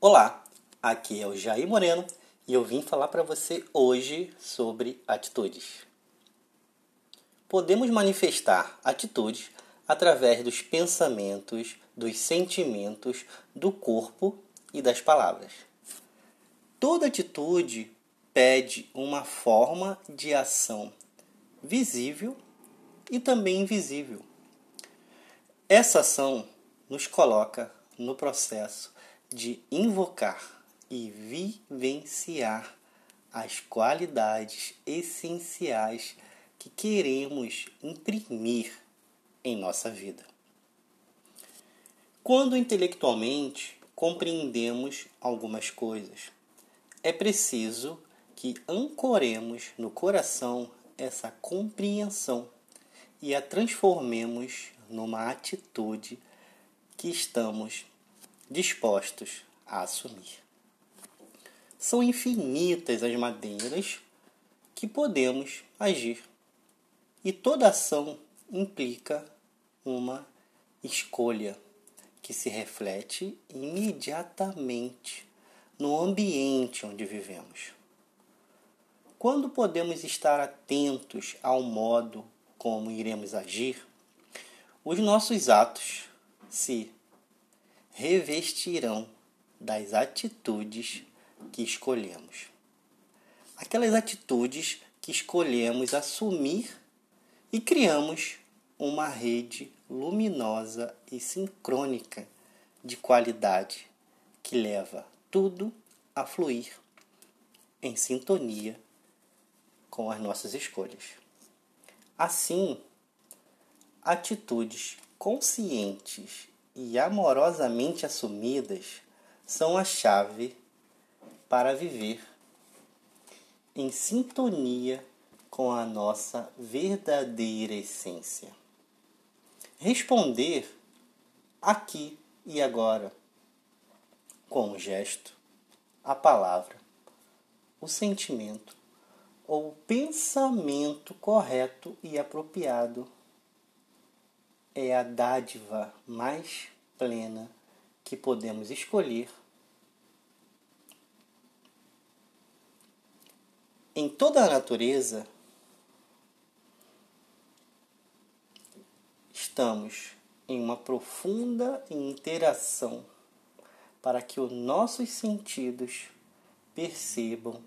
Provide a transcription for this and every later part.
Olá, aqui é o Jair Moreno e eu vim falar para você hoje sobre atitudes. Podemos manifestar atitudes através dos pensamentos, dos sentimentos, do corpo e das palavras. Toda atitude pede uma forma de ação visível e também invisível. Essa ação nos coloca no processo de invocar e vivenciar as qualidades essenciais que queremos imprimir em nossa vida. Quando intelectualmente compreendemos algumas coisas, é preciso que ancoremos no coração essa compreensão e a transformemos numa atitude que estamos dispostos a assumir. São infinitas as maneiras que podemos agir, e toda ação implica uma escolha que se reflete imediatamente no ambiente onde vivemos. Quando podemos estar atentos ao modo como iremos agir, os nossos atos se revestirão das atitudes que escolhemos. Aquelas atitudes que escolhemos assumir e criamos uma rede luminosa e sincrônica de qualidade que leva tudo a fluir em sintonia com as nossas escolhas. Assim, atitudes conscientes e amorosamente assumidas são a chave para viver em sintonia com a nossa verdadeira essência. Responder aqui e agora, com o gesto, a palavra, o sentimento ou pensamento correto e apropriado é a dádiva mais plena que podemos escolher. Em toda a natureza, estamos em uma profunda interação para que os nossos sentidos percebam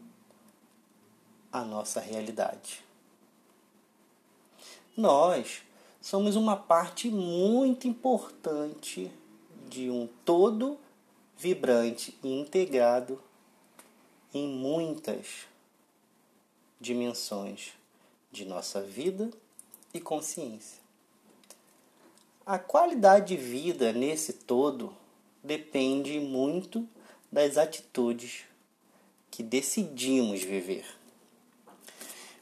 a nossa realidade. Nós somos uma parte muito importante de um todo vibrante e integrado em muitas dimensões de nossa vida e consciência. A qualidade de vida nesse todo depende muito das atitudes que decidimos viver.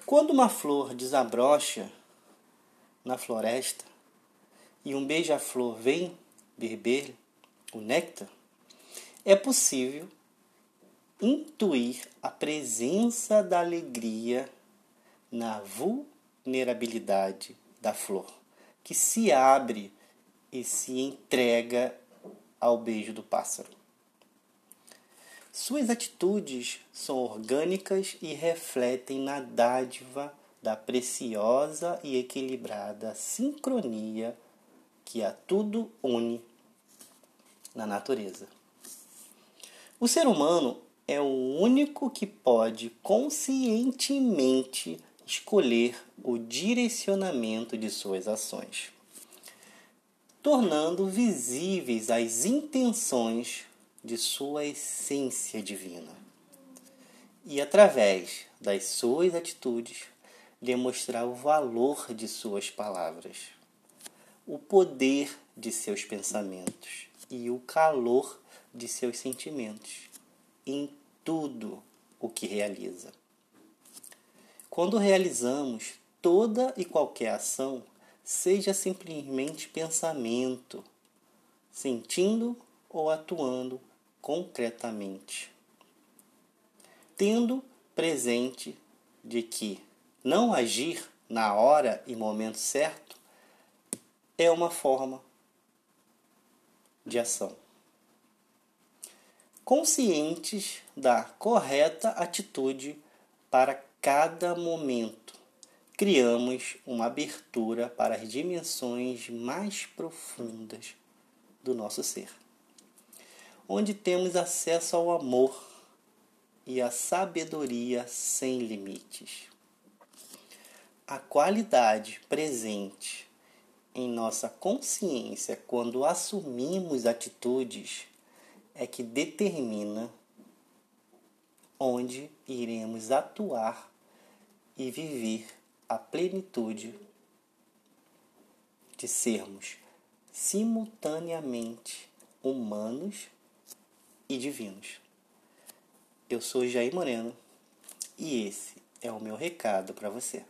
Quando uma flor desabrocha na floresta e um beija-flor vem beber o néctar, é possível intuir a presença da alegria na vulnerabilidade da flor, que se abre e se entrega ao beijo do pássaro. Suas atitudes são orgânicas e refletem na dádiva da preciosa e equilibrada sincronia que a tudo une na natureza. O ser humano é o único que pode conscientemente escolher o direcionamento de suas ações, tornando visíveis as intenções de sua essência divina. E através das suas atitudes, demonstrar o valor de suas palavras, o poder de seus pensamentos e o calor de seus sentimentos em tudo o que realiza. Quando realizamos toda e qualquer ação, seja simplesmente pensamento, sentindo ou atuando concretamente, tendo presente de que não agir na hora e momento certo é uma forma de ação. conscientes da correta atitude para cada momento. Criamos uma abertura para as dimensões mais profundas do nosso ser, onde temos acesso ao amor e à sabedoria sem limites. A qualidade presente em nossa consciência quando assumimos atitudes é que determina onde iremos atuar e viver a plenitude de sermos simultaneamente humanos e divinos. Eu sou Jair Moreno e esse é o meu recado para você.